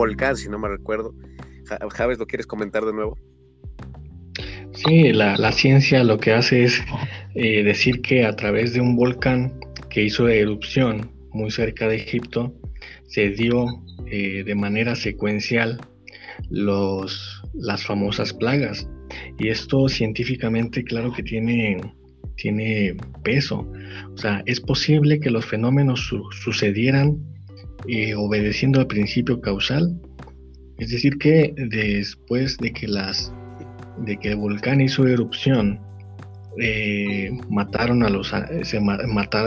volcán, si no me recuerdo. Javes, ¿lo quieres comentar de nuevo? Sí, la, ciencia lo que hace es eh, decir que a través de un volcán que hizo erupción muy cerca de Egipto, se dio eh, de manera secuencial los, las famosas plagas. Y esto científicamente, claro que tiene, tiene peso. O sea, es posible que los fenómenos sucedieran eh, obedeciendo al principio causal. Es decir, que después de que, las, de que el volcán hizo erupción, eh, mataron a los, se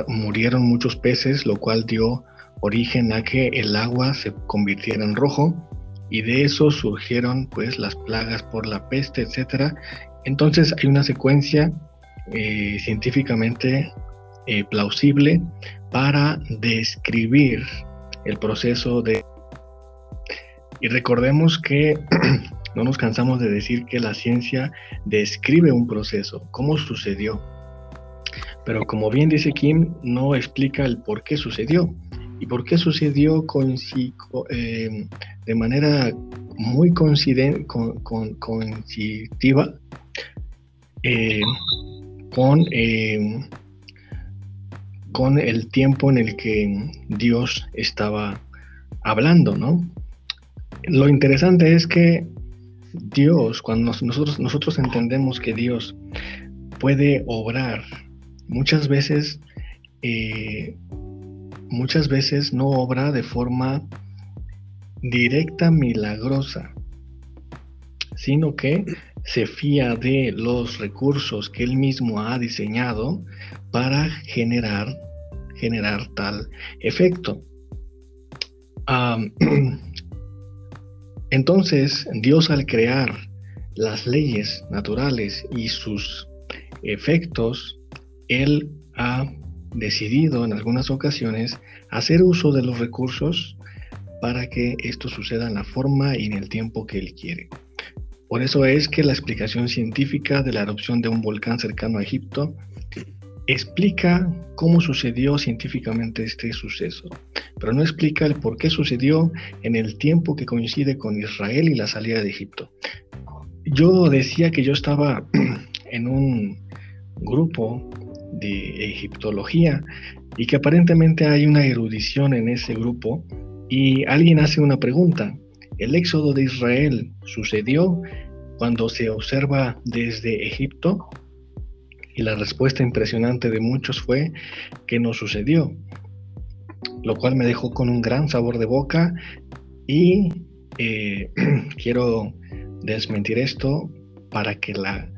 murieron muchos peces, lo cual dio origen a que el agua se convirtiera en rojo y de eso surgieron pues las plagas por la peste, etcétera. Entonces hay una secuencia eh, científicamente plausible para describir el proceso de... Y recordemos que no nos cansamos de decir que la ciencia describe un proceso, cómo sucedió. Pero como bien dice Kim, no explica el por qué sucedió. ¿Y por qué sucedió con, eh, de manera muy coinciden, con, coincidiva eh, con, eh, con el tiempo en el que Dios estaba hablando, ¿no? Lo interesante es que Dios, cuando nosotros, nosotros entendemos que Dios puede obrar, muchas veces, eh, muchas veces no obra de forma directa, milagrosa, sino que se fía de los recursos que él mismo ha diseñado para generar, generar tal efecto. entonces, Dios al crear las leyes naturales y sus efectos, Él ha decidido en algunas ocasiones hacer uso de los recursos para que esto suceda en la forma y en el tiempo que Él quiere. Por eso es que la explicación científica de la erupción de un volcán cercano a Egipto explica cómo sucedió científicamente este suceso, pero no explica el por qué sucedió en el tiempo que coincide con Israel y la salida de Egipto. Yo decía que yo estaba en un grupo de egiptología y que aparentemente hay una erudición en ese grupo y alguien hace una pregunta. ¿El éxodo de Israel sucedió cuando se observa desde Egipto? Y la respuesta impresionante de muchos fue que no sucedió, lo cual me dejó con un gran sabor de boca y eh, quiero desmentir esto para que, la,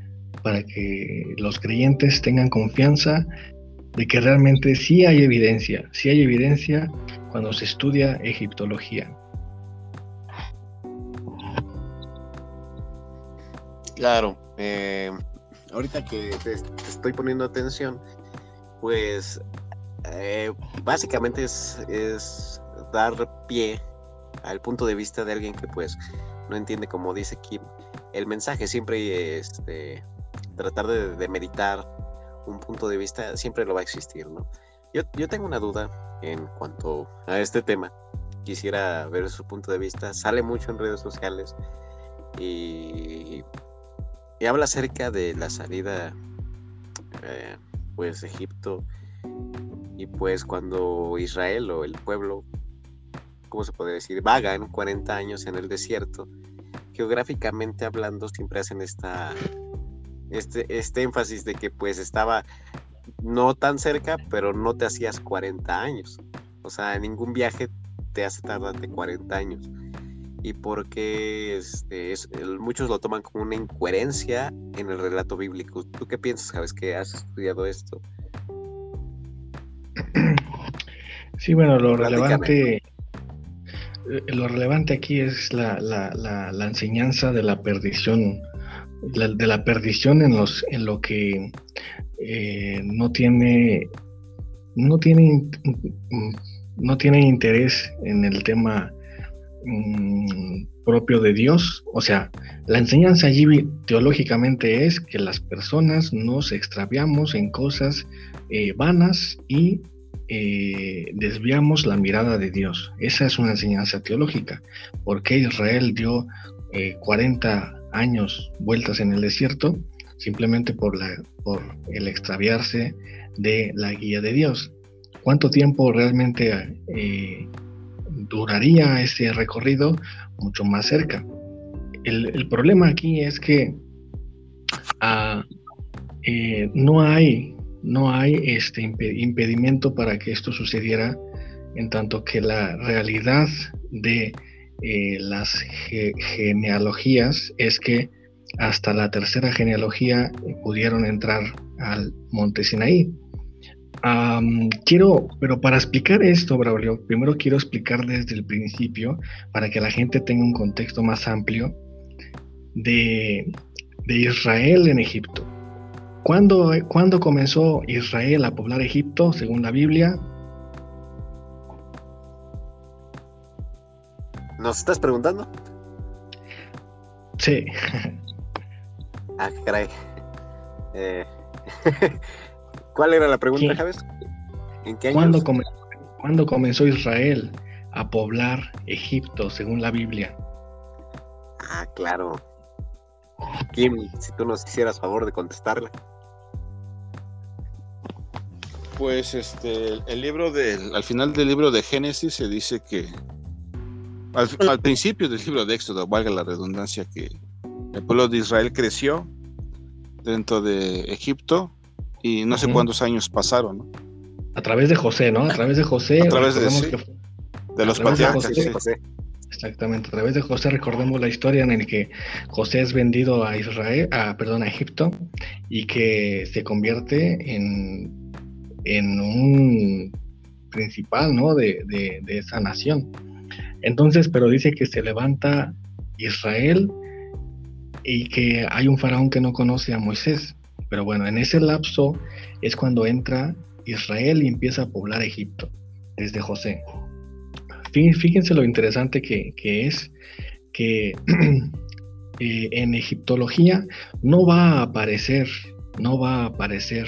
para que los creyentes tengan confianza de que realmente sí hay evidencia, sí hay evidencia cuando se estudia egiptología. Claro, eh, ahorita que te, estoy poniendo atención, pues eh, básicamente es, dar pie al punto de vista de alguien que pues no entiende como dice Kim el mensaje, siempre este, tratar de, de meditar un punto de vista siempre lo va a existir, ¿no? Yo, yo tengo una duda en cuanto a este tema. Quisiera ver su punto de vista. Sale mucho en redes sociales y, y habla acerca de la salida, eh, pues, Egipto y pues cuando Israel o el pueblo, ¿cómo se puede decir? Vagan 40 años en el desierto. Geográficamente hablando, siempre hacen esta, este, este énfasis de que pues estaba no tan cerca, pero no te hacías 40 años. O sea, ningún viaje te hace tardarte 40 años. Y porque este, muchos lo toman como una incoherencia en el relato bíblico. ¿Tú qué piensas, sabes que has estudiado esto? Sí, bueno, lo relevante, lo relevante aquí es la, enseñanza de la perdición, de la perdición en, los, en lo que eh, no tiene no tiene no tiene interés en el tema mm, propio de Dios. O sea, la enseñanza allí teológicamente es que las personas nos extraviamos en cosas eh, vanas y eh, desviamos la mirada de Dios. Esa es una enseñanza teológica. ¿Por qué Israel dio 40 eh, años vueltas en el desierto? Simplemente por, la, por el extraviarse de la guía de Dios. ¿Cuánto tiempo realmente eh, duraría ese recorrido? Mucho más cerca. El, problema aquí es que ah, no hay no hay este impedimento para que esto sucediera, en tanto que la realidad de eh, las genealogías es que hasta la tercera genealogía pudieron entrar al monte Sinaí. Quiero, pero para explicar esto, Braulio, primero quiero explicar desde el principio para que la gente tenga un contexto más amplio de, de Israel en Egipto. ¿Cuándo, comenzó Israel a poblar Egipto, según la Biblia? ¿Nos estás preguntando? Sí. ah, caray. Eh, ¿Cuál era la pregunta, Javes? ¿En qué años? ¿Cuándo comenzó Israel a poblar Egipto, según la Biblia? Ah, claro. Kim, si tú nos hicieras favor de contestarla. Pues este, el libro del, al final del libro de Génesis se dice que, al, principio del libro de Éxodo, valga la redundancia, que el pueblo de Israel creció dentro de Egipto y no sé cuántos años pasaron, ¿no? A través de José, ¿no? A través de José. A través de, de los patriarcas. Exactamente, a través de José recordemos la historia en la que José es vendido a Israel, a, perdón, a Egipto y que se convierte en en un principal, ¿no? De, esa nación. Entonces, pero dice que se levanta Israel y que hay un faraón que no conoce a Moisés. Pero bueno, en ese lapso es cuando entra Israel y empieza a poblar Egipto, desde José. Fíjense lo interesante que, es que eh, en egiptología no va a aparecer, no va a aparecer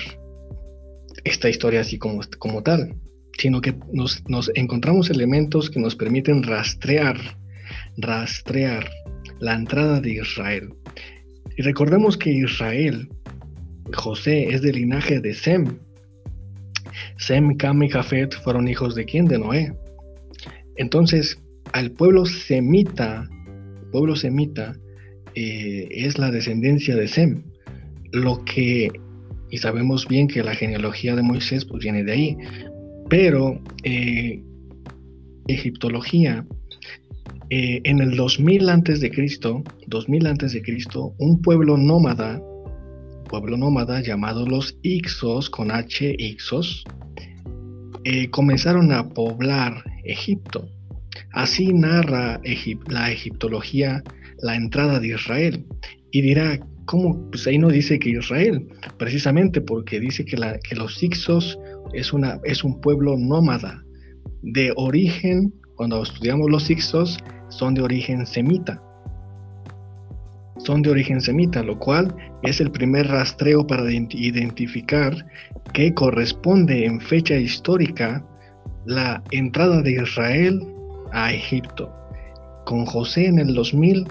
esta historia así como, como tal, sino que nos, encontramos elementos que nos permiten rastrear, rastrear la entrada de Israel. Y recordemos que Israel, José, es del linaje de Sem. Sem, Cam y Jafet fueron hijos de quién? De Noé. Entonces, al pueblo semita, pueblo semita, eh, es la descendencia de Sem. Lo que y sabemos bien que la genealogía de Moisés pues viene de ahí, pero eh, egiptología eh, en el 2000 antes de Cristo, 2000 antes de Cristo, un pueblo nómada, pueblo nómada llamado los Ixos con H Ixos, eh, comenzaron a poblar Egipto. Así narra la egiptología la entrada de Israel y dirá ¿Cómo? Pues ahí dice que Israel, precisamente porque dice que, los Ixos es un pueblo nómada, de origen, cuando estudiamos los Ixos, son de origen semita. Son de origen semita, lo cual es el primer rastreo para identificar que corresponde en fecha histórica la entrada de Israel a Egipto. Con José en el 2000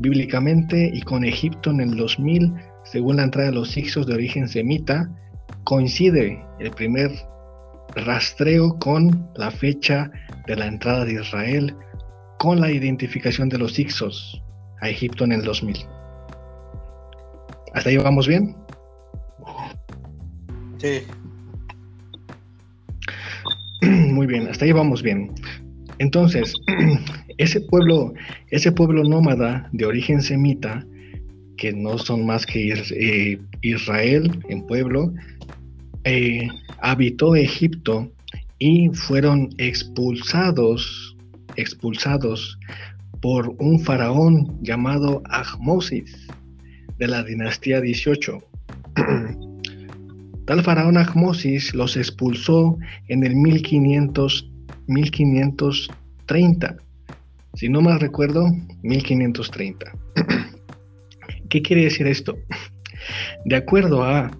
bíblicamente y con Egipto en el 2000, según la entrada de los Ixos de origen semita, coincide el primer rastreo con la fecha de la entrada de Israel, con la identificación de los Ixos a Egipto en el 2000. ¿Hasta ahí vamos bien? Sí. Muy bien, hasta ahí vamos bien. Entonces, ese pueblo, ese pueblo nómada de origen semita, que no son más que eh, Israel en pueblo, eh, habitó Egipto y fueron expulsados, expulsados por un faraón llamado Ahmosis de la dinastía 18. Tal faraón Ahmosis los expulsó en el 1500 1530. Si no mal recuerdo, 1530. ¿Qué quiere decir esto? De acuerdo a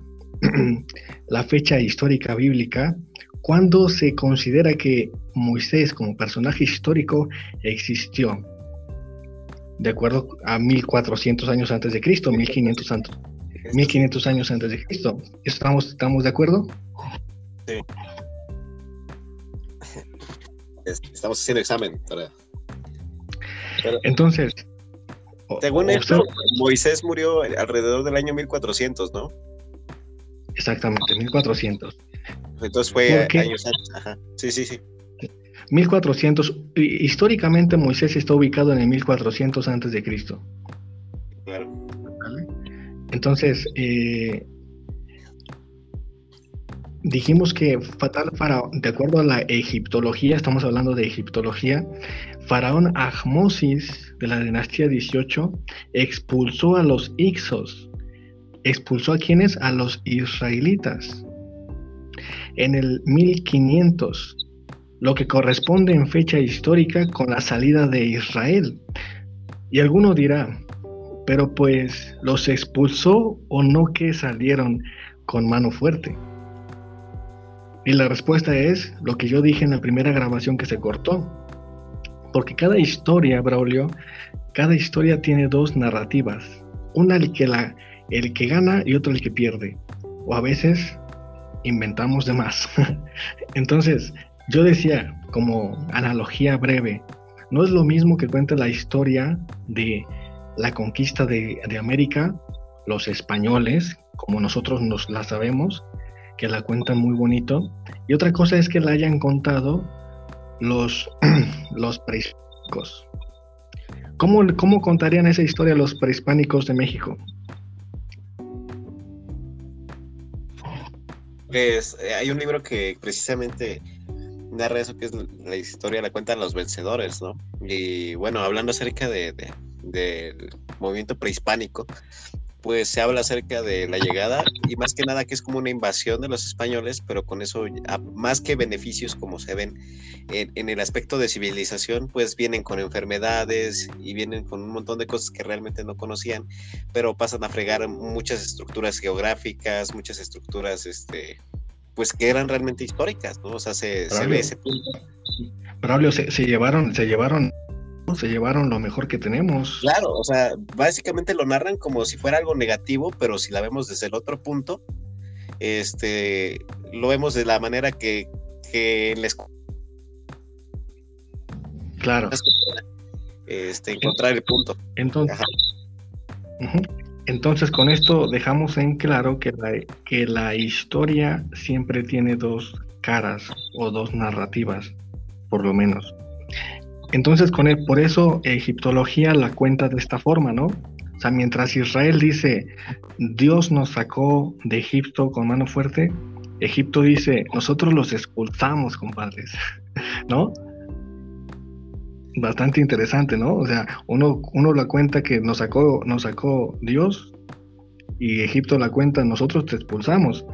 la fecha histórica bíblica, ¿cuándo se considera que Moisés como personaje histórico existió? De acuerdo a 1400 años antes de Cristo, 1500 antes, 1500 años antes de Cristo. ¿Estamos, estamos de acuerdo? Sí. Estamos haciendo examen Entonces, según esto, Moisés murió alrededor del año 1400, ¿no? Exactamente, 1400. Entonces fue años antes. Ajá. Sí, sí, sí. 1400. Históricamente Moisés está ubicado en el 1400 antes de Cristo. Claro. Entonces, eh, dijimos que Fatal Faraón, de acuerdo a la egiptología, estamos hablando de egiptología, Faraón Ahmosis de la dinastía 18 expulsó a los Ixos. ¿Expulsó a quienes? A los israelitas. En el 1500, lo que corresponde en fecha histórica con la salida de Israel. Y alguno dirá, pero pues los expulsó o no que salieron con mano fuerte. Y la respuesta es lo que yo dije en la primera grabación que se cortó. Porque cada historia, Braulio, cada historia tiene dos narrativas. Una el que, la, el que gana y otra el que pierde. O a veces inventamos de más. Entonces, yo decía, como analogía breve, no es lo mismo que cuenta la historia de la conquista de, de América, los españoles, como nosotros nos la sabemos, que la cuentan muy bonito. Y otra cosa es que la hayan contado los, los prehispánicos. ¿Cómo, ¿Cómo contarían esa historia los prehispánicos de México? Pues eh, hay un libro que precisamente narra eso, que es la historia, la cuentan los vencedores, ¿no? Y bueno, hablando acerca de, del movimiento prehispánico, pues se habla acerca de la llegada y más que nada que es como una invasión de los españoles, pero con eso, más que beneficios como se ven en, el aspecto de civilización, pues vienen con enfermedades y vienen con un montón de cosas que realmente no conocían, pero pasan a fregar muchas estructuras geográficas, muchas estructuras, este, pues que eran realmente históricas, ¿no? O sea, se, ve ese punto. Braulio, se, se llevaron, se llevaron se llevaron lo mejor que tenemos. Claro, o sea, básicamente lo narran como si fuera algo negativo, pero si la vemos desde el otro punto, este, lo vemos de la manera que, que les... Claro. Este, encontrar el punto. Entonces, entonces, con esto dejamos en claro que la, que la historia siempre tiene dos caras o dos narrativas, por lo menos. Entonces, con él, por eso egiptología la cuenta de esta forma, ¿no? O sea, mientras Israel dice, Dios nos sacó de Egipto con mano fuerte, Egipto dice, nosotros los expulsamos, compadres, ¿no? Bastante interesante, ¿no? O sea, uno, uno la cuenta que nos sacó, nos sacó Dios y Egipto la cuenta, nosotros te expulsamos.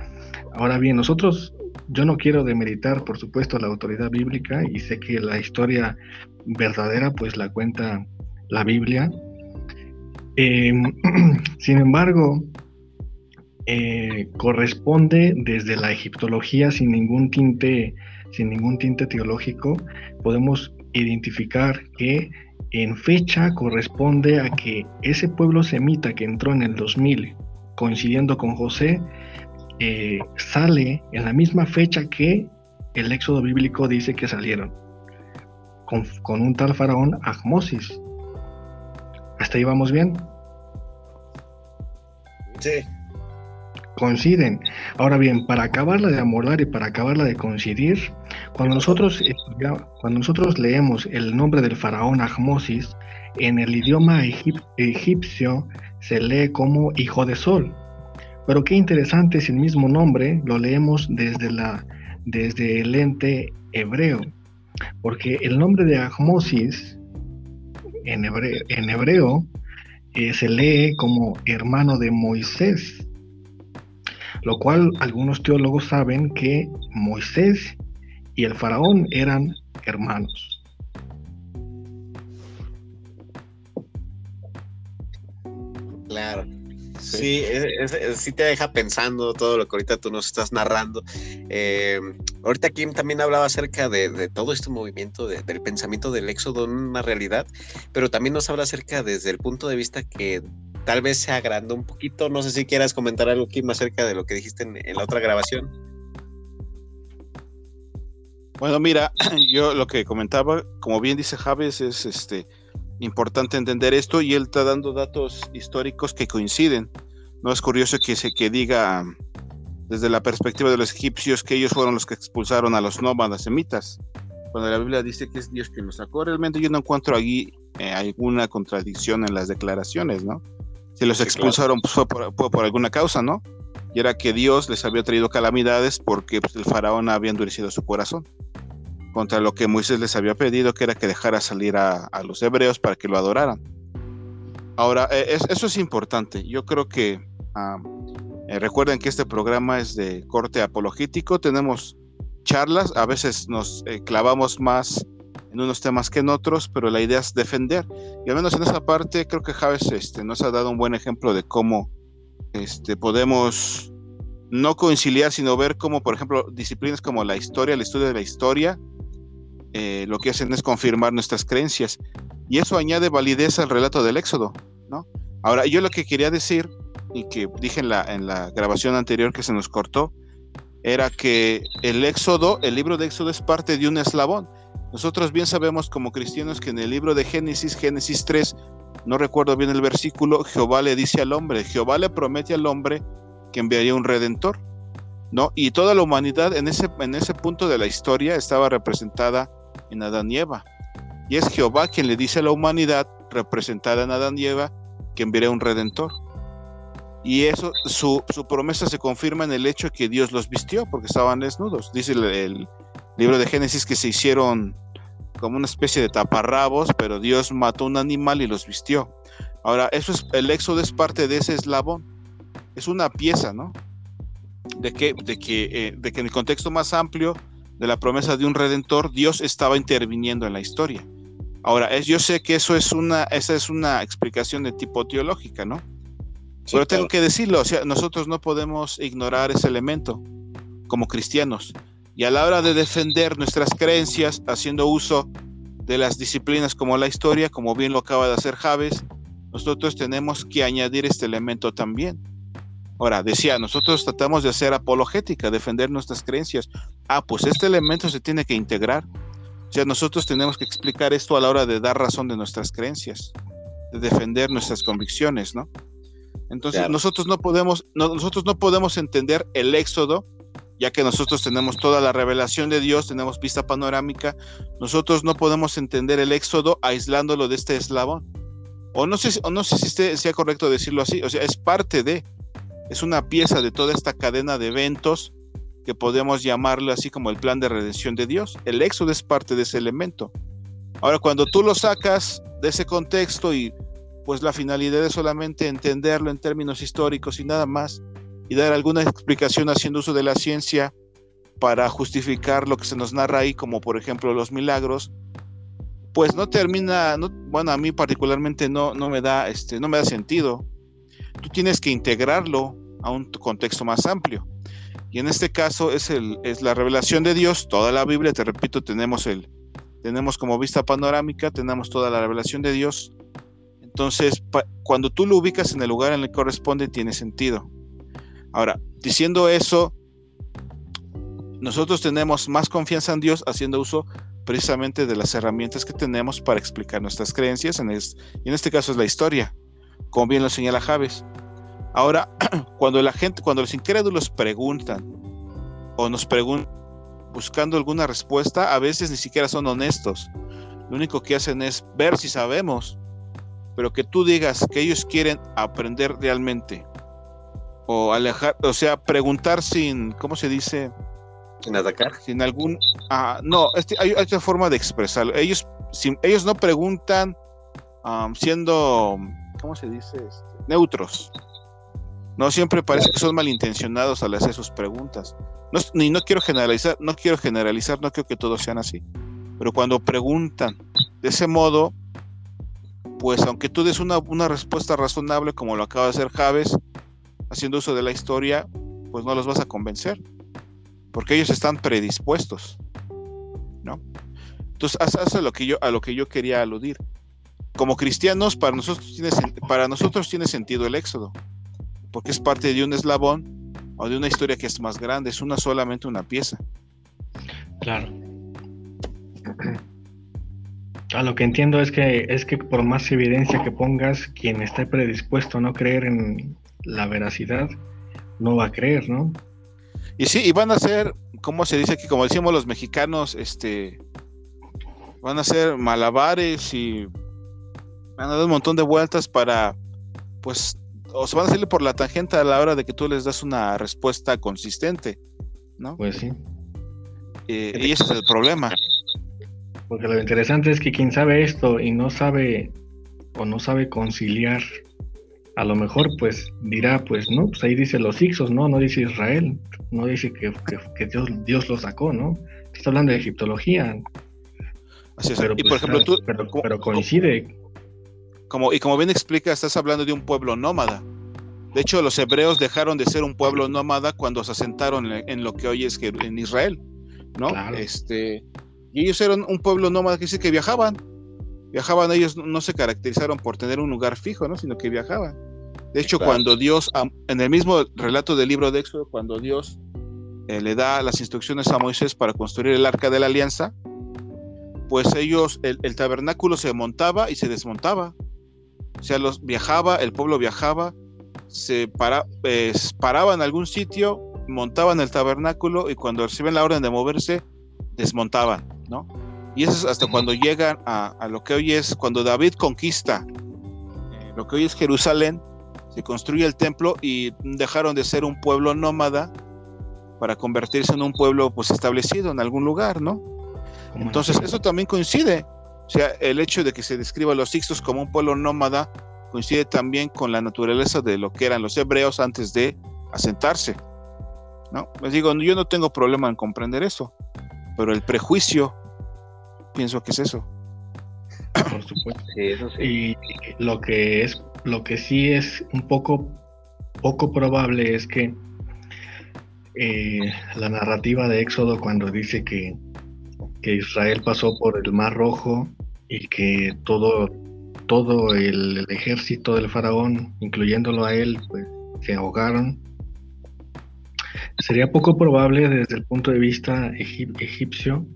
Ahora bien, nosotros yo no quiero demeritar, por supuesto, la autoridad bíblica y sé que la historia verdadera pues la cuenta la Biblia. Em, sin embargo, eh, corresponde desde la egiptología sin ningún tinte, sin ningún tinte teológico, podemos identificar que en fecha corresponde a que ese pueblo semita que entró en el 2000 coincidiendo con José eh, sale en la misma fecha que el éxodo bíblico dice que salieron, con, un tal faraón Ahmosis. ¿Hasta ahí vamos bien? Sí. Coinciden. Ahora bien, para acabarla de amolar y para acabarla de coincidir, cuando nosotros, cuando nosotros leemos el nombre del faraón Ahmosis, en el idioma egipcio se lee como hijo de sol. Pero qué interesante si el mismo nombre lo leemos desde, la, desde el ente hebreo, porque el nombre de Ahmosis en hebreo, en hebreo eh, se lee como hermano de Moisés, lo cual algunos teólogos saben que Moisés y el faraón eran hermanos. Claro. Sí, sí te deja pensando todo lo que ahorita tú nos estás narrando. Eh, ahorita Kim también hablaba acerca de, todo este movimiento del pensamiento del éxodo en una realidad, pero también nos habla acerca desde el punto de vista que tal vez se agrandó un poquito. No sé si quieras comentar algo, Kim, acerca de lo que dijiste en, la otra grabación. Bueno, mira, yo lo que comentaba, como bien dice Javes, es este importante entender esto y él está dando datos históricos que coinciden. No es curioso que se que diga desde la perspectiva de los egipcios que ellos fueron los que expulsaron a los nómadas semitas. Cuando la Biblia dice que es Dios quien los sacó, realmente yo no encuentro allí eh, alguna contradicción en las declaraciones, ¿no? Si los expulsaron pues, fue, por, alguna causa, ¿no? Y era que Dios les había traído calamidades porque pues, el faraón había endurecido su corazón contra lo que Moisés les había pedido, que era que dejara salir a, los hebreos para que lo adoraran. Ahora, eh, eso es importante. Yo creo que ah, eh, recuerden que este programa es de corte apologético, tenemos charlas, a veces nos eh, clavamos más en unos temas que en otros, pero la idea es defender. Y al menos en esa parte creo que Javes este, nos ha dado un buen ejemplo de cómo este, podemos no conciliar, sino ver cómo, por ejemplo, disciplinas como la historia, el estudio de la historia, eh, lo que hacen es confirmar nuestras creencias. Y eso añade validez al relato del Éxodo, ¿no? Ahora, yo lo que quería decir y que dije en la, en la grabación anterior que se nos cortó, era que el Éxodo, el libro de Éxodo es parte de un eslabón. Nosotros bien sabemos como cristianos que en el libro de Génesis, Génesis 3, no recuerdo bien el versículo, Jehová le dice al hombre, Jehová le promete al hombre que enviaría un redentor, ¿no? Y toda la humanidad en ese, en ese punto de la historia estaba representada en Adán y Eva. Y es Jehová quien le dice a la humanidad, representada en Adán y Eva, que enviaría un redentor. Y eso, su, promesa se confirma en el hecho que Dios los vistió porque estaban desnudos. Dice el, libro de Génesis que se hicieron como una especie de taparrabos, pero Dios mató un animal y los vistió. Ahora, eso es, el éxodo es parte de ese eslabón. Es una pieza, ¿no? De que, de que, eh, de que en el contexto más amplio de la promesa de un redentor, Dios estaba interviniendo en la historia. Ahora, es, yo sé que eso es una, esa es una explicación de tipo teológica, ¿no? Pero tengo que decirlo, o sea, nosotros no podemos ignorar ese elemento como cristianos. Y a la hora de defender nuestras creencias, haciendo uso de las disciplinas como la historia, como bien lo acaba de hacer Javes, nosotros tenemos que añadir este elemento también. Ahora, decía, nosotros tratamos de hacer apologética, defender nuestras creencias. Ah, pues este elemento se tiene que integrar. O sea, nosotros tenemos que explicar esto a la hora de dar razón de nuestras creencias, de defender nuestras convicciones, ¿no? Entonces nosotros no podemos, nosotros no podemos entender el éxodo, ya que nosotros tenemos toda la revelación de Dios, tenemos vista panorámica, nosotros no podemos entender el éxodo aislándolo de este eslabón. O no sé, o no sé si sea correcto decirlo así, o sea, es parte de, es una pieza de toda esta cadena de eventos que podemos llamarlo así como el plan de redención de Dios. El éxodo es parte de ese elemento. Ahora, cuando tú lo sacas de ese contexto y pues la finalidad es solamente entenderlo en términos históricos y nada más, y dar alguna explicación haciendo uso de la ciencia para justificar lo que se nos narra ahí, como por ejemplo los milagros, pues no termina, no, bueno, a mí particularmente no, no, me da, este, no me da sentido. Tú tienes que integrarlo a un contexto más amplio. Y en este caso es, el, es la revelación de Dios, toda la Biblia, te repito, tenemos, el, tenemos como vista panorámica, tenemos toda la revelación de Dios, entonces, cuando tú lo ubicas en el lugar en el que corresponde, tiene sentido. Ahora, diciendo eso, nosotros tenemos más confianza en Dios haciendo uso precisamente de las herramientas que tenemos para explicar nuestras creencias, en y en este caso es la historia, como bien lo señala Javes. Ahora, cuando la gente, cuando los incrédulos preguntan o nos preguntan buscando alguna respuesta, a veces ni siquiera son honestos. Lo único que hacen es ver si sabemos pero que tú digas que ellos quieren aprender realmente o alejar, o sea, preguntar sin, ¿cómo se dice? Sin atacar. Sin algún, ah, no, este, hay, otra forma de expresarlo. Ellos, ellos no preguntan siendo, ¿cómo se dice? Este, neutros. No siempre parece que son malintencionados al hacer sus preguntas. No, ni no quiero generalizar, no quiero generalizar, no creo que todos sean así. Pero cuando preguntan de ese modo, pues aunque tú des una, respuesta razonable como lo acaba de hacer Javes, haciendo uso de la historia, pues no los vas a convencer. porque ellos están predispuestos, ¿no? Entonces, eso es lo que yo, a lo que yo quería aludir. Como cristianos, para nosotros, tiene, para nosotros tiene sentido el éxodo, porque es parte de un eslabón o de una historia que es más grande, es una solamente una pieza. Claro. A lo que entiendo es que es que por más evidencia que pongas, quien esté predispuesto a no creer en la veracidad, no va a creer, ¿no? Y sí, y van a ser, ¿cómo se dice aquí? Como decimos los mexicanos, este, van a ser malabares y van a dar un montón de vueltas para, pues, o se van a salir por la tangente a la hora de que tú les das una respuesta consistente, ¿no? Pues sí. Eh, y ese es el problema. Porque lo interesante es que quien sabe esto y no sabe o no sabe conciliar, a lo mejor pues dirá, pues no, pues ahí dice los Ixos, ¿no? No dice Israel, no dice que, Dios, Dios lo sacó, ¿no? Está hablando de egiptología. Así es. Pero, y por pues, ejemplo, tú... Pero, coincide. Como, y como bien explica, estás hablando de un pueblo nómada. De hecho, los hebreos dejaron de ser un pueblo nómada cuando se asentaron en, lo que hoy es en Israel, ¿no? Este, y ellos eran un pueblo nómada que dice que viajaban. Viajaban, ellos no se caracterizaron por tener un lugar fijo, ¿no? Sino que viajaban. De hecho, cuando Dios, en el mismo relato del libro de Éxodo, cuando Dios eh, le da las instrucciones a Moisés para construir el arca de la alianza, pues ellos, el, tabernáculo se montaba y se desmontaba. O sea, los viajaba, el pueblo viajaba, se para, paraba en algún sitio, montaban el tabernáculo y cuando reciben la orden de moverse, desmontaban. ¿no? Y eso es hasta cuando llegan a, lo que hoy es, cuando David conquista eh, lo que hoy es Jerusalén, se construye el templo y dejaron de ser un pueblo nómada para convertirse en un pueblo pues establecido en algún lugar, ¿no? Entonces eso también coincide, o sea, el hecho de que se describa a los Ixtos como un pueblo nómada coincide también con la naturaleza de lo que eran los hebreos antes de asentarse, ¿no? Les digo, yo no tengo problema en comprender eso, pero el prejuicio, pienso que es eso. Por supuesto. Y lo que es, lo que sí es un poco, poco probable es que eh, la narrativa de Éxodo cuando dice que, que, Israel pasó por el Mar Rojo y que todo, todo el, el ejército del faraón, incluyéndolo a él, pues se ahogaron Sería poco probable desde el punto de vista egipcio,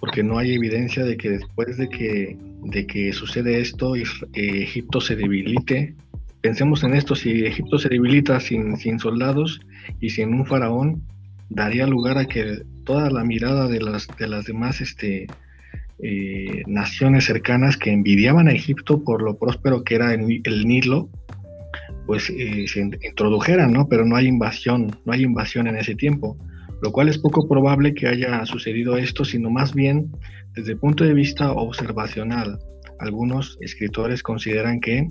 porque no hay evidencia de que después de que, de que sucede esto, eh, Egipto se debilite. Pensemos en esto, si Egipto se debilita sin, sin soldados y sin un faraón, daría lugar a que toda la mirada de las, de las demás este, eh, naciones cercanas que envidiaban a Egipto por lo próspero que era el Nilo, pues eh, se introdujeran, ¿no? Pero no hay invasión, no hay invasión en ese tiempo, lo cual es poco probable que haya sucedido esto, sino más bien desde el punto de vista observacional. Algunos escritores consideran que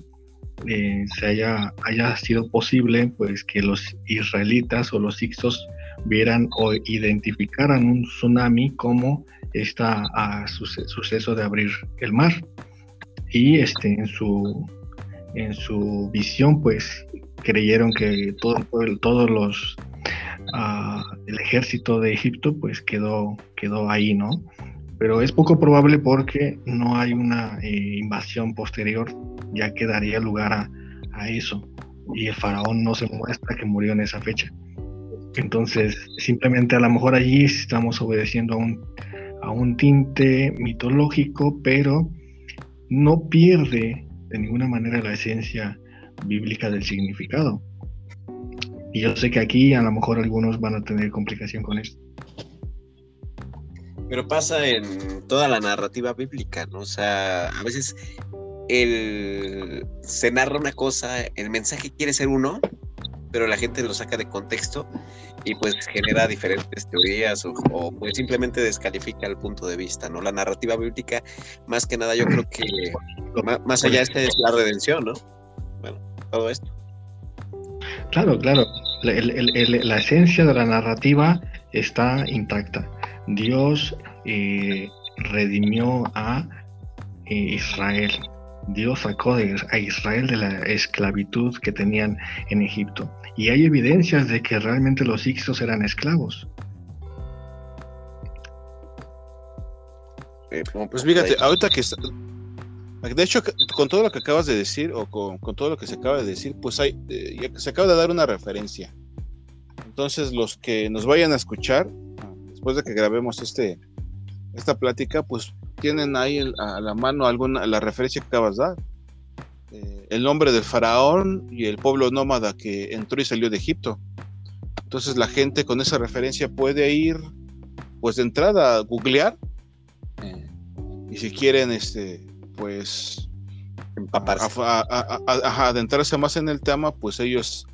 eh, se haya, haya sido posible pues que los israelitas o los ixos vieran o identificaran un tsunami como esta ah, suceso de abrir el mar y este en su en su visión, pues creyeron que todo, todos los uh, el ejército de Egipto pues quedó, quedó ahí, ¿no? Pero es poco probable porque no hay una eh, invasión posterior, ya que daría lugar a, a, eso. Y el faraón no se muestra que murió en esa fecha. Entonces, simplemente a lo mejor allí estamos obedeciendo a un, a un tinte mitológico, pero no pierde de ninguna manera la esencia bíblica del significado. Y yo sé que aquí a lo mejor algunos van a tener complicación con esto. Pero pasa en toda la narrativa bíblica, ¿no? O sea, a veces el, se narra una cosa, el mensaje quiere ser uno, pero la gente lo saca de contexto y pues genera diferentes teorías o, pues simplemente descalifica el punto de vista, ¿no? La narrativa bíblica, más que nada, yo creo que más, allá de es la redención, ¿no? Bueno, todo esto. Claro, claro. La esencia de la narrativa está intacta. Dios eh, redimió a eh, Israel. Dios sacó a Israel de la esclavitud que tenían en Egipto. Y hay evidencias de que realmente los Ixos eran esclavos. Eh, pues fíjate, ahorita que, de hecho, con todo lo que acabas de decir, o con, todo lo que se acaba de decir, pues hay, eh, se acaba de dar una referencia. Entonces, los que nos vayan a escuchar, después de que grabemos este, esta plática, pues tienen ahí a la mano alguna, la referencia que acabas de dar. Eh, el nombre del faraón y el pueblo nómada que entró y salió de Egipto. Entonces la gente con esa referencia puede ir, pues de entrada, a googlear. Eh, y si quieren, este, pues adentrarse más en el tema, pues ellos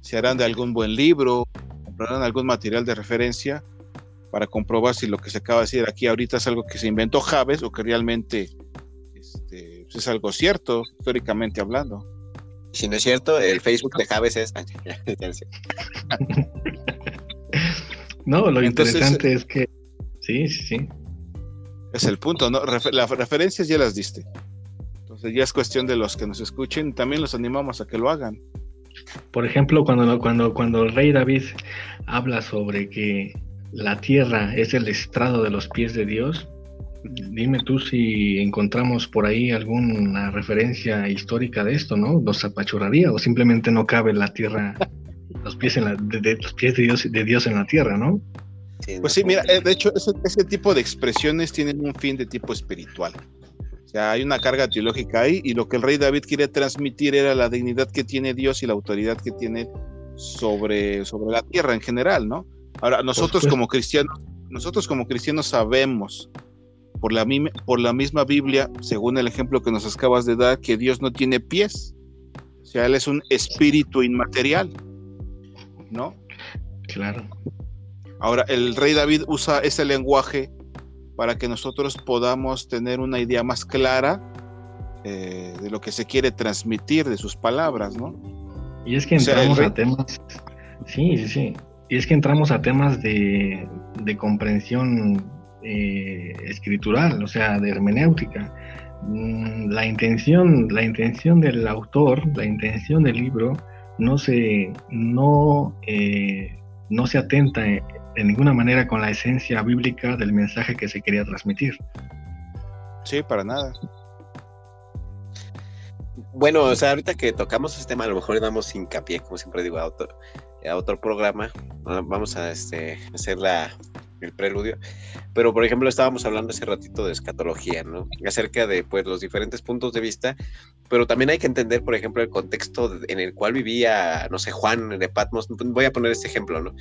se harán de algún buen libro, comprarán algún material de referencia para comprobar si lo que se acaba de decir aquí ahorita es algo que se inventó Javes o que realmente este, pues, es algo cierto, históricamente hablando. Si no es cierto, el Facebook de Javes es... no, lo interesante es que... Sí, sí, sí. Es el punto, ¿no? las referencias ya las diste. Entonces ya es cuestión de los que nos escuchen, también los animamos a que lo hagan. Por ejemplo, cuando, cuando, cuando el rey David habla sobre que la tierra es el estrado de los pies de Dios, dime tú si encontramos por ahí alguna referencia histórica de esto, ¿no? ¿Nos apachurraría o simplemente no cabe la tierra, los pies, en la, de, los pies de Dios, de Dios en la tierra, ¿no? Pues sí, mira, eh, de hecho, ese, tipo de expresiones tienen un fin de tipo espiritual. O sea, hay una carga teológica ahí y lo que el rey David quiere transmitir era la dignidad que tiene Dios y la autoridad que tiene sobre, sobre la tierra en general, ¿no? Ahora, nosotros como cristianos, nosotros como cristianos sabemos por la, por la misma Biblia, según el ejemplo que nos acabas de dar, que Dios no tiene pies. O sea, Él es un espíritu inmaterial. ¿No? Claro. Ahora, el rey David usa ese lenguaje para que nosotros podamos tener una idea más clara eh, de lo que se quiere transmitir de sus palabras, ¿no? Y es que entramos a temas, sí, sí, sí, y es que entramos a temas de, comprensión eh, escritural, o sea, de hermenéutica. Mm, la intención, la intención del autor, la intención del libro, no se, no, eh, no se atenta de ninguna manera con la esencia bíblica del mensaje que se quería transmitir. Sí, para nada. Bueno, o sea, ahorita que tocamos este tema, a lo mejor le damos hincapié, como siempre digo, a otro, a otro programa. Vamos a este, hacer la, el preludio. Pero, por ejemplo, estábamos hablando hace ratito de escatología, ¿no? Acerca de, pues, los diferentes puntos de vista, pero también hay que entender, por ejemplo, el contexto en el cual vivía, no sé, Juan de Patmos. Voy a poner este ejemplo, ¿no?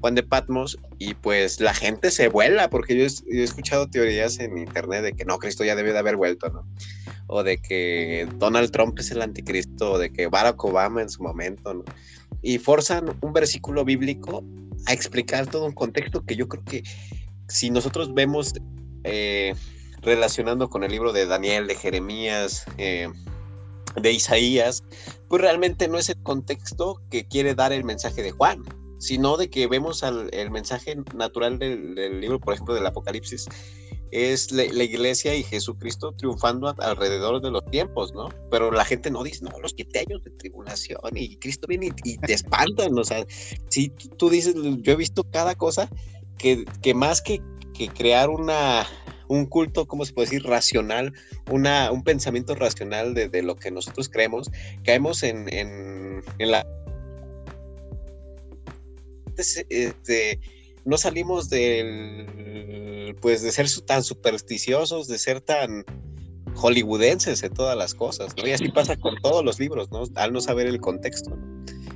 Juan de Patmos, y pues la gente se vuela, porque yo he, escuchado teorías en internet de que no, Cristo ya debe de haber vuelto, ¿no? O de que Donald Trump es el anticristo, o de que Barack Obama en su momento, ¿no? Y forzan un versículo bíblico a explicar todo un contexto que yo creo que si nosotros vemos eh, relacionando con el libro de Daniel, de Jeremías, eh, de Isaías, pues realmente no es el contexto que quiere dar el mensaje de Juan, sino de que vemos el mensaje natural del, del, libro, por ejemplo, del Apocalipsis, es la, iglesia y Jesucristo triunfando alrededor de los tiempos, ¿no? Pero la gente no dice, no, los siete años de tribulación y Cristo viene y, te espantan, o sea, si tú dices, yo he visto cada cosa que, que más que, que crear una, un culto, ¿cómo se puede decir? Racional, una, un pensamiento racional de, de lo que nosotros creemos, caemos en, en, en la... Este, no salimos del, pues de ser tan supersticiosos, de ser tan hollywoodenses en todas las cosas, ¿no? Y así pasa con todos los libros, ¿no? Al no saber el contexto,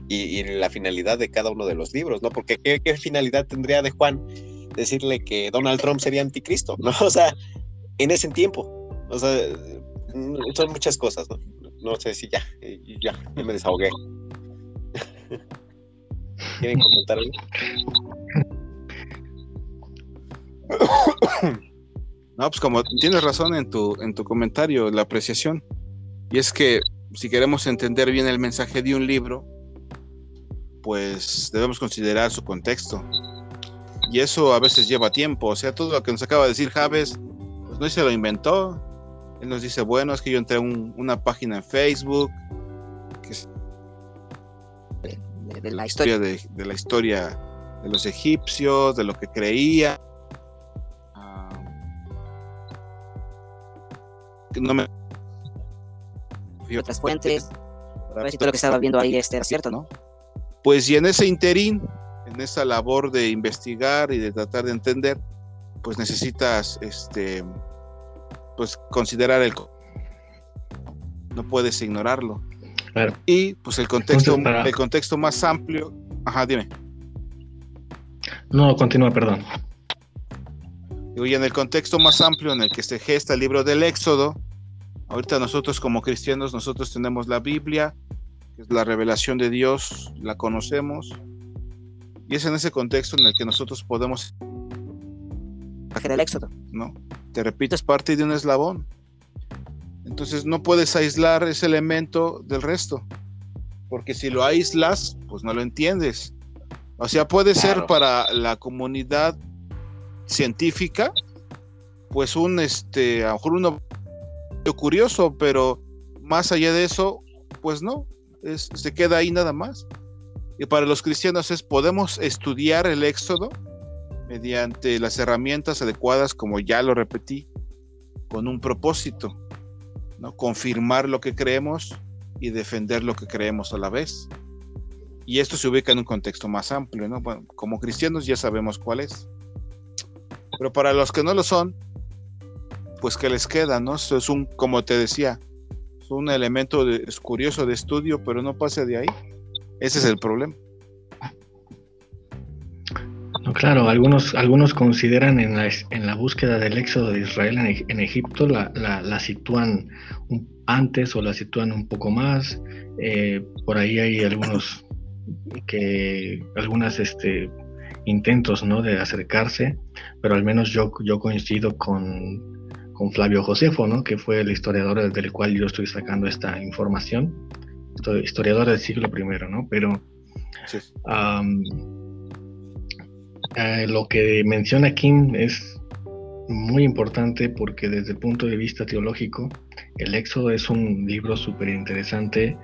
y, la finalidad de cada uno de los libros, ¿no? Porque ¿qué, finalidad tendría de Juan decirle que Donald Trump sería anticristo, ¿no? O sea, en ese tiempo, o sea, son muchas cosas, ¿no? No sé si ya, ya, ya me desahogué. ¿Quieren comentar algo? No, pues como tienes razón en tu, en tu comentario, la apreciación. Y es que si queremos entender bien el mensaje de un libro, pues debemos considerar su contexto. Y eso a veces lleva tiempo. O sea, todo lo que nos acaba de decir Javes, pues no se lo inventó. Él nos dice, bueno, es que yo entré a una página en Facebook que de, la historia de, de la historia de los egipcios, de lo que creía no me otras fuentes, para ver si todo lo que estaba viendo ahí este era cierto, ¿no? Pues y en ese interín, en esa labor de investigar y de tratar de entender, pues necesitas este pues considerar el no puedes ignorarlo. Y pues el contexto, el contexto más amplio, ajá, dime. No, continúa, perdón. Y en el contexto más amplio en el que se gesta el libro del Éxodo, ahorita nosotros como cristianos, nosotros tenemos la Biblia, que es la revelación de Dios, la conocemos, y es en ese contexto en el que nosotros podemos... El Éxodo. No, te repito, es parte de un eslabón. Entonces no puedes aislar ese elemento del resto, porque si lo aíslas, pues no lo entiendes. O sea, puede ser para la comunidad científica, pues un, este, a lo mejor uno curioso, pero más allá de eso, pues no, se queda ahí nada más. Y para los cristianos es, podemos estudiar el éxodo mediante las herramientas adecuadas, como ya lo repetí, con un propósito, ¿no? confirmar lo que creemos y defender lo que creemos a la vez. Y esto se ubica en un contexto más amplio, ¿no? como cristianos ya sabemos cuál es. Pero para los que no lo son, pues que les queda, ¿no? Es un, como te decía, es un elemento curioso de estudio, pero no pase de ahí. Ese es el problema. No, claro, algunos, algunos consideran en la, en la búsqueda del éxodo de Israel en, Egipto, la, la, sitúan antes o la sitúan un poco más. Eh, por ahí hay algunos que algunas este, intentos ¿no? de acercarse, pero al menos yo, yo coincido con, Flavio Josefo, ¿no? que fue el historiador del cual yo estoy sacando esta información, historiador del siglo I, ¿no? pero eh, lo que menciona Kim es muy importante porque desde el punto de vista teológico, el Éxodo es un libro súper interesante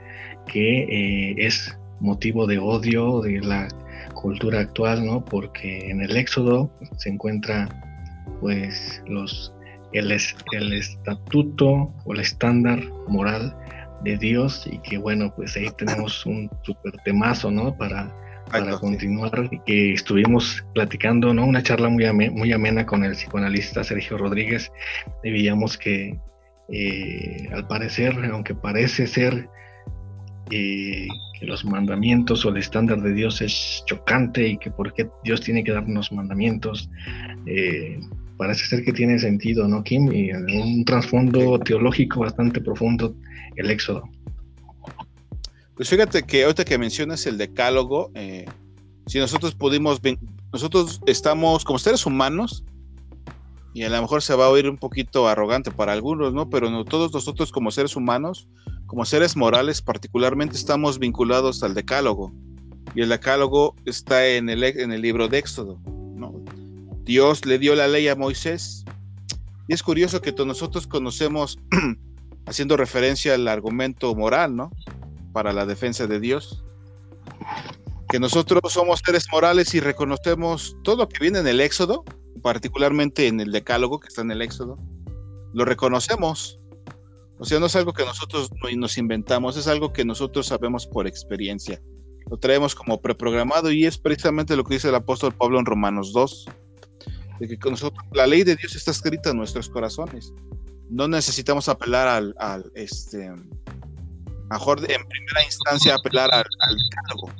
que eh, es motivo de odio de la cultura actual, ¿no? Porque en el Éxodo se encuentra, pues, los el, el estatuto o el estándar moral de Dios y que bueno, pues ahí tenemos un super temazo, ¿no? Para, para continuar y que estuvimos platicando, ¿no? Una charla muy, muy amena con el psicoanalista Sergio Rodríguez y veíamos que eh, al parecer, aunque parece ser que los mandamientos o el estándar de Dios es chocante y que por qué Dios tiene que darnos mandamientos. Eh, parece ser que tiene sentido, ¿no, Kim? Y un trasfondo teológico bastante profundo el Éxodo. Pues fíjate que ahorita que mencionas el decálogo, eh, si nosotros pudimos, nosotros estamos como seres humanos, y a lo mejor se va a oír un poquito arrogante para algunos, ¿no? Pero no, todos nosotros como seres humanos como seres morales particularmente estamos vinculados al decálogo. Y el decálogo está en el, en el libro de Éxodo. Dios le dio la ley a Moisés. Y es curioso que todos nosotros conocemos, haciendo referencia al argumento moral, ¿no? Para la defensa de Dios. Que nosotros somos seres morales y reconocemos todo lo que viene en el Éxodo, particularmente en el decálogo que está en el Éxodo. Lo reconocemos o sea, no es algo que nosotros nos inventamos, es algo que nosotros sabemos por experiencia. Lo traemos como preprogramado y es precisamente lo que dice el apóstol Pablo en Romanos 2, de que nosotros, la ley de Dios está escrita en nuestros corazones. No necesitamos apelar al, este, mejor en primera instancia apelar al, cargo,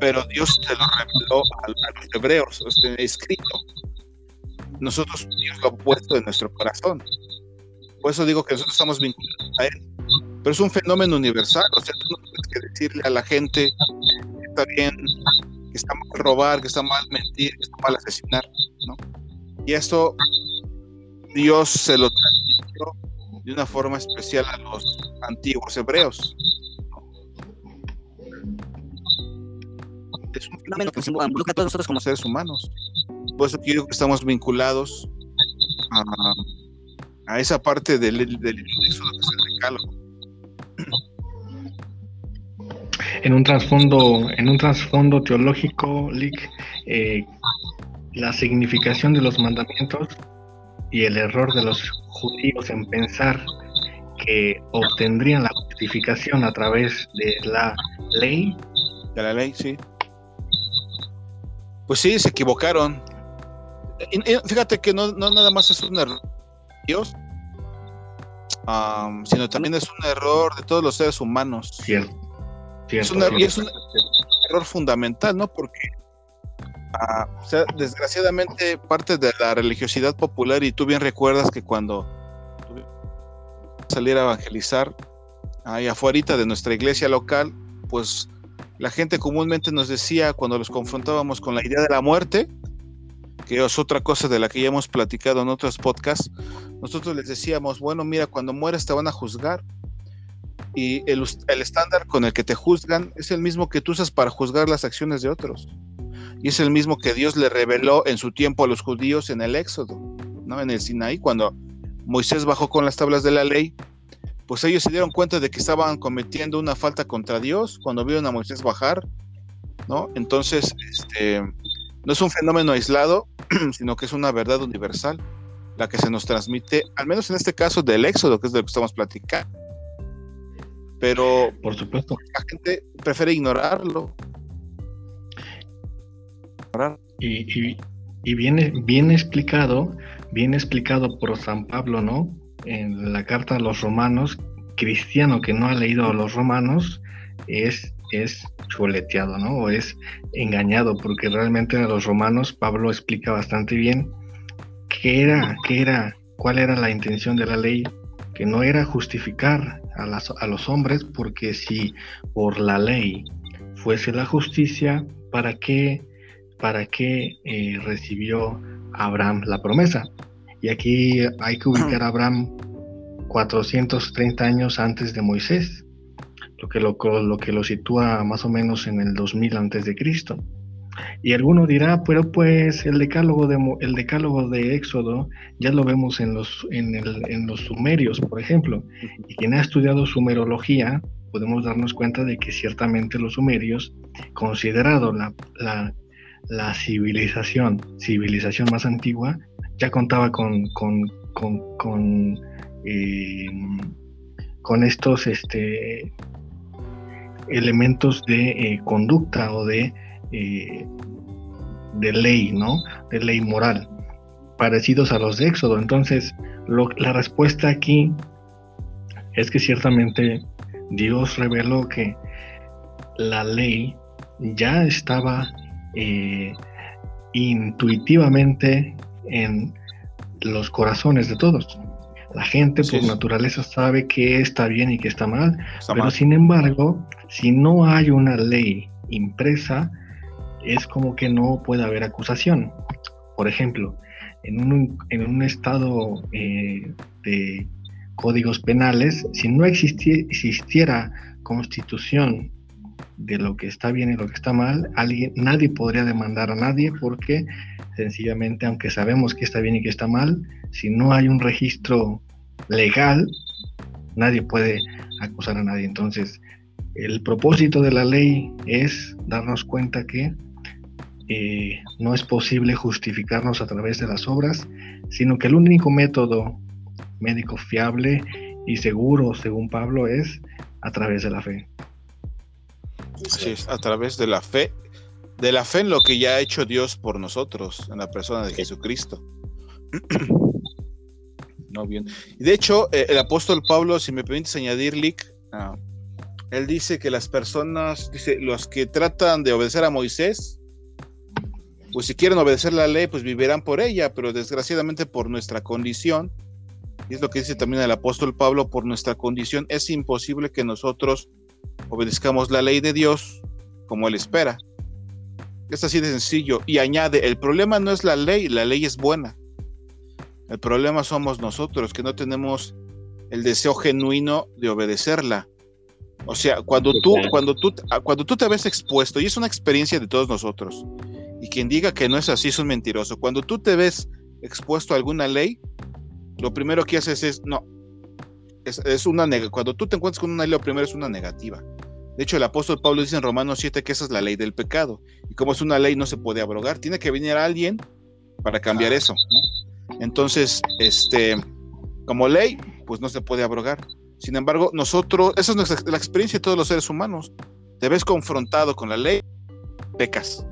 pero Dios se lo reveló a, los hebreos, este, escrito. Nosotros Dios lo ha puesto en nuestro corazón. Por eso digo que nosotros estamos vinculados a él. Pero es un fenómeno universal. O sea, tú no tienes que decirle a la gente que está bien, que está mal robar, que está mal mentir, que está mal asesinar, ¿no? Y eso Dios se lo transmitió de una forma especial a los antiguos hebreos. Es un fenómeno que involucra a todos nosotros como seres humanos. Por eso quiero que estamos vinculados a a esa parte del, del En un trasfondo, en un trasfondo teológico, Lick, eh, la significación de los mandamientos y el error de los judíos en pensar que obtendrían la justificación a través de la ley. De la ley, sí. Pues sí, se equivocaron. fíjate que no, nada más es un error de Dios, sino también es un error de todos los seres humanos. Cierto. es y es un error fundamental, ¿no? Porque Ah, o sea, desgraciadamente parte de la religiosidad popular y tú bien recuerdas que cuando salir a evangelizar ahí afuera de nuestra iglesia local, pues la gente comúnmente nos decía cuando los confrontábamos con la idea de la muerte, que es otra cosa de la que ya hemos platicado en otros podcasts, nosotros les decíamos, bueno, mira, cuando mueres te van a juzgar y el, el estándar con el que te juzgan es el mismo que tú usas para juzgar las acciones de otros y es el mismo que Dios le reveló en su tiempo a los judíos en el Éxodo, ¿no? En el Sinaí, cuando Moisés bajó con las tablas de la ley, pues ellos se dieron cuenta de que estaban cometiendo una falta contra Dios cuando vieron a Moisés bajar, ¿no? Entonces, este, no es un fenómeno aislado, sino que es una verdad universal, la que se nos transmite, al menos en este caso del Éxodo, que es de lo que estamos platicando. Pero, por supuesto, la gente prefiere ignorarlo y, y, viene bien explicado, bien explicado por San Pablo, ¿no? En la carta a los romanos, cristiano que no ha leído a los romanos es, es ¿no? O es engañado, porque realmente a los romanos Pablo explica bastante bien qué era, qué era, cuál era la intención de la ley, que no era justificar a, las, a los hombres, porque si por la ley fuese la justicia, ¿para qué para qué eh, recibió Abraham la promesa. Y aquí hay que ubicar a Abraham 430 años antes de Moisés, lo que lo, lo que lo sitúa más o menos en el 2000 antes de Cristo. Y alguno dirá, pero pues el decálogo de, el decálogo de Éxodo ya lo vemos en los, en, el, en los sumerios, por ejemplo. Y quien ha estudiado sumerología, podemos darnos cuenta de que ciertamente los sumerios, considerado la, la, la civilización, civilización más antigua, ya contaba con, con, con, eh, estos este, elementos de eh, conducta o de, eh, de ley, ¿no? De ley moral, parecidos a los de Éxodo. Entonces, la respuesta aquí es que ciertamente Dios reveló que la ley ya estaba intuitivamente en los corazones de todos. La gente por naturaleza sabe que está bien y que está mal, pero sin embargo, si no hay una ley impresa, es como que no puede haber acusación. Por ejemplo, en un, en un estado eh, de códigos penales, si no existiera constitución de lo que está bien y lo que está mal, alguien, nadie podría demandar a nadie porque sencillamente, aunque sabemos que está bien y que está mal, si no hay un registro legal, nadie puede acusar a nadie. Entonces, el propósito de la ley es darnos cuenta que eh, no es posible justificarnos a través de las obras, sino que el único método médico fiable y seguro, según Pablo, es a través de la fe. Así es, a través de la fe, de la fe en lo que ya ha hecho Dios por nosotros, en la persona de Jesucristo. no bien. Y de hecho, eh, el apóstol Pablo, si me permites añadir, Lick, ah, él dice que las personas, dice, los que tratan de obedecer a Moisés, pues si quieren obedecer la ley, pues vivirán por ella, pero desgraciadamente por nuestra condición, y es lo que dice también el apóstol Pablo, por nuestra condición es imposible que nosotros obedezcamos la ley de Dios como Él espera. Es así de sencillo. Y añade, el problema no es la ley, la ley es buena. El problema somos nosotros, que no tenemos el deseo genuino de obedecerla. O sea, cuando tú, cuando tú, cuando tú te ves expuesto, y es una experiencia de todos nosotros, y quien diga que no es así es un mentiroso. Cuando tú te ves expuesto a alguna ley, lo primero que haces es, no, es, una cuando tú te encuentras con una ley, lo primero es una negativa. De hecho, el apóstol Pablo dice en Romanos 7 que esa es la ley del pecado. Y como es una ley, no se puede abrogar. Tiene que venir alguien para cambiar eso. Entonces, este, como ley, pues no se puede abrogar. Sin embargo, nosotros, esa es nuestra, la experiencia de todos los seres humanos. Te ves confrontado con la ley, pecas.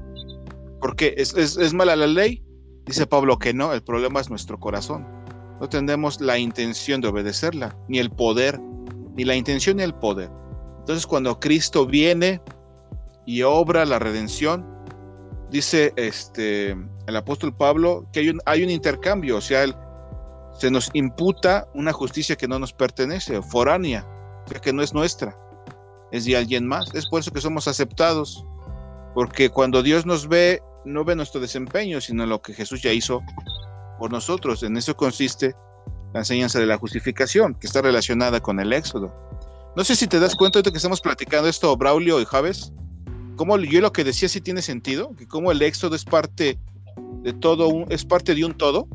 Porque es, es mala la ley, dice Pablo que no, el problema es nuestro corazón. No tenemos la intención de obedecerla, ni el poder, ni la intención ni el poder. Entonces cuando Cristo viene y obra la redención, dice este, el apóstol Pablo que hay un, hay un intercambio, o sea, se nos imputa una justicia que no nos pertenece, foránea, o sea, que no es nuestra, es de alguien más. Es por eso que somos aceptados, porque cuando Dios nos ve, no ve nuestro desempeño, sino lo que Jesús ya hizo por nosotros. En eso consiste la enseñanza de la justificación, que está relacionada con el Éxodo. No sé si te das cuenta de que estamos platicando esto, Braulio y Javes, como yo lo que decía sí tiene sentido, que como el éxodo es parte de todo, un, es parte de un todo,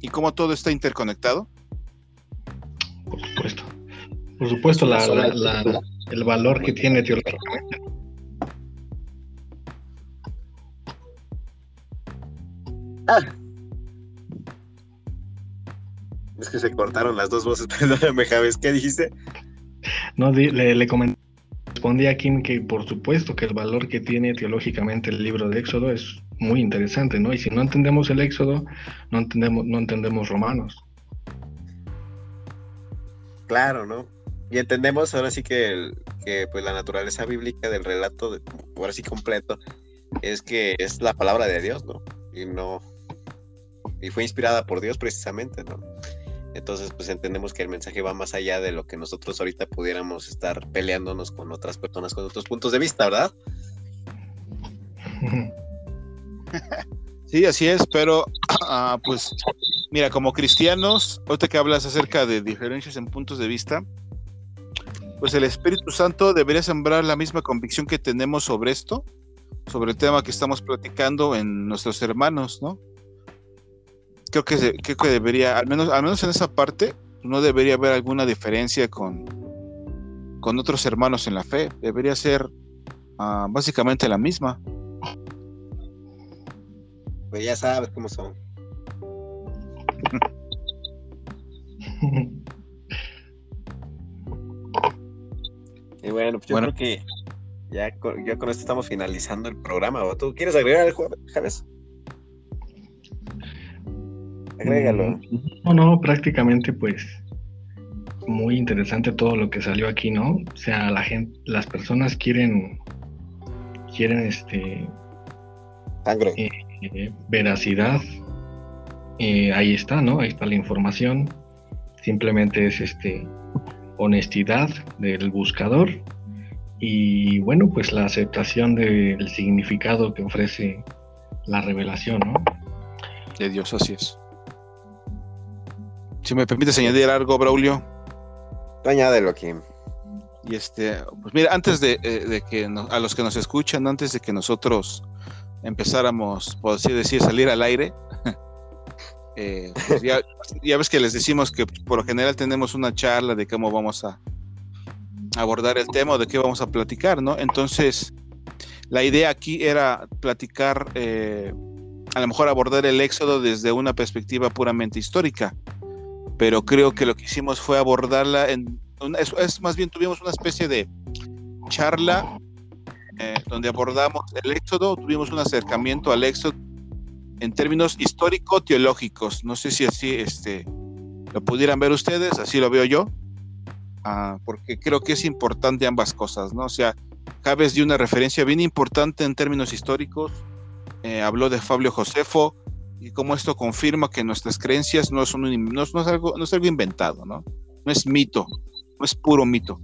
y cómo todo está interconectado. Por supuesto. Por supuesto, el valor que tiene teológicamente. Ah. Es que se cortaron las dos voces, perdóname, Javes, ¿qué dijiste? No, le, le comenté, respondí a Kim que por supuesto que el valor que tiene teológicamente el libro de Éxodo es muy interesante, ¿no? Y si no entendemos el Éxodo, no entendemos, no entendemos Romanos. Claro, ¿no? Y entendemos ahora sí que, que pues la naturaleza bíblica del relato, ahora sí completo, es que es la palabra de Dios, ¿no? Y no y fue inspirada por Dios precisamente, ¿no? Entonces, pues entendemos que el mensaje va más allá de lo que nosotros ahorita pudiéramos estar peleándonos con otras personas con otros puntos de vista, ¿verdad? Sí, así es, pero uh, pues mira, como cristianos, ahorita que hablas acerca de diferencias en puntos de vista, pues el Espíritu Santo debería sembrar la misma convicción que tenemos sobre esto, sobre el tema que estamos platicando en nuestros hermanos, ¿no? Creo que, creo que debería, al menos, al menos en esa parte, no debería haber alguna diferencia con, con otros hermanos en la fe. Debería ser uh, básicamente la misma. Pues ya sabes cómo son. y bueno, pues yo creo que ya con, ya con esto estamos finalizando el programa. ¿O ¿Tú quieres agregar algo, Javes? Agrégalo. No, no, prácticamente pues muy interesante todo lo que salió aquí, ¿no? O sea, la gente, las personas quieren, quieren este sangre, eh, eh, veracidad. Eh, ahí está, ¿no? Ahí está la información. Simplemente es este honestidad del buscador y bueno, pues la aceptación del significado que ofrece la revelación, ¿no? De Dios, así es. Si me permites añadir algo, Braulio. Añádelo aquí. Y este, pues mira, antes de, eh, que a los que nos escuchan, antes de que nosotros empezáramos, por así decir, salir al aire, eh, pues ya, ves que les decimos que por lo general tenemos una charla de cómo vamos a abordar el tema, de qué vamos a platicar, ¿no? Entonces, la idea aquí era platicar, eh, a lo mejor abordar el éxodo desde una perspectiva puramente histórica pero creo que lo que hicimos fue abordarla en... es, más bien tuvimos una especie de charla eh, donde abordamos el éxodo, tuvimos un acercamiento al éxodo en términos histórico-teológicos. No sé si así este, lo pudieran ver ustedes, así lo veo yo, ah, porque creo que es importante ambas cosas, ¿no? O sea, Javes dio una referencia bien importante en términos históricos, eh, habló de Fabio Josefo, y cómo esto confirma que nuestras creencias no, son no, es algo, no es algo inventado, ¿no? No es mito, no es puro mito.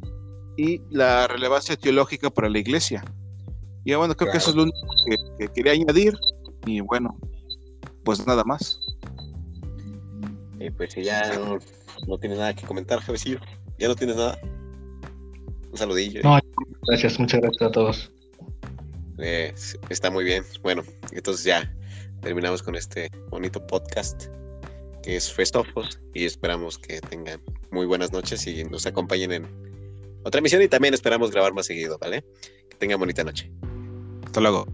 Y la relevancia teológica para la iglesia. Y bueno, creo que eso es lo único que, quería añadir. Y bueno, pues nada más. Eh, pues ya no, no, tienes nada que comentar, Javecillo. Ya no tienes nada. Un saludillo. No, gracias, muchas gracias a todos. Eh, está muy bien. Bueno, entonces ya terminamos con este bonito podcast que es Festofos y esperamos que tengan muy buenas noches y nos acompañen en otra emisión y también esperamos grabar más seguido, ¿vale? Que tengan bonita noche. Hasta luego.